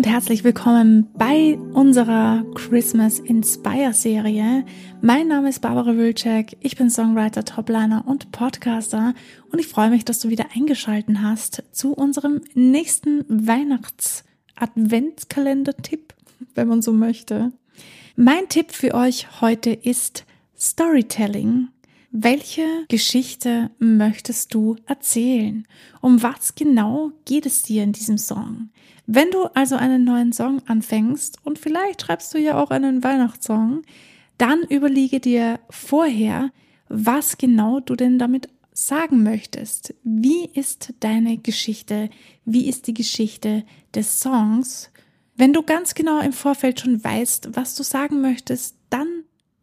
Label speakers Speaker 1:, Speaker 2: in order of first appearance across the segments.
Speaker 1: und herzlich willkommen bei unserer Christmas Inspire Serie. Mein Name ist Barbara Wilczek, ich bin Songwriter, Topliner und Podcaster und ich freue mich, dass du wieder eingeschalten hast zu unserem nächsten Weihnachts-Adventskalender-Tipp, wenn man so möchte. Mein Tipp für euch heute ist Storytelling. Welche Geschichte möchtest du erzählen? Um was genau geht es dir in diesem Song? Wenn du also einen neuen Song anfängst und vielleicht schreibst du ja auch einen Weihnachtssong, dann überlege dir vorher, was genau du denn damit sagen möchtest. Wie ist deine Geschichte? Wie ist die Geschichte des Songs? Wenn du ganz genau im Vorfeld schon weißt, was du sagen möchtest, dann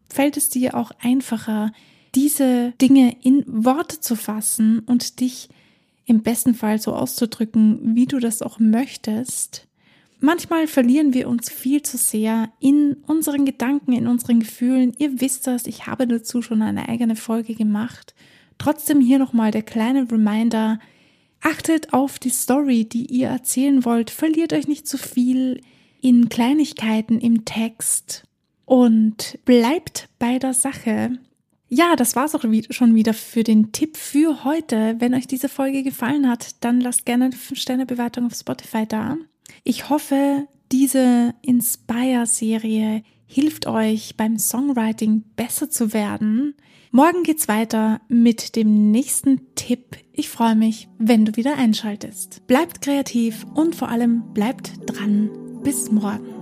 Speaker 1: fällt es dir auch einfacher, diese Dinge in Worte zu fassen und dich im besten Fall so auszudrücken, wie du das auch möchtest. Manchmal verlieren wir uns viel zu sehr in unseren Gedanken, in unseren Gefühlen. Ihr wisst das, ich habe dazu schon eine eigene Folge gemacht. Trotzdem hier nochmal der kleine Reminder. Achtet auf die Story, die ihr erzählen wollt. Verliert euch nicht zu viel in Kleinigkeiten im Text und bleibt bei der Sache. Ja, das war's auch schon wieder für den Tipp für heute. Wenn euch diese Folge gefallen hat, dann lasst gerne eine 5-Sterne-Bewertung auf Spotify da. Ich hoffe, diese Inspire-Serie hilft euch beim Songwriting besser zu werden. Morgen geht's weiter mit dem nächsten Tipp. Ich freue mich, wenn du wieder einschaltest. Bleibt kreativ und vor allem bleibt dran. Bis morgen.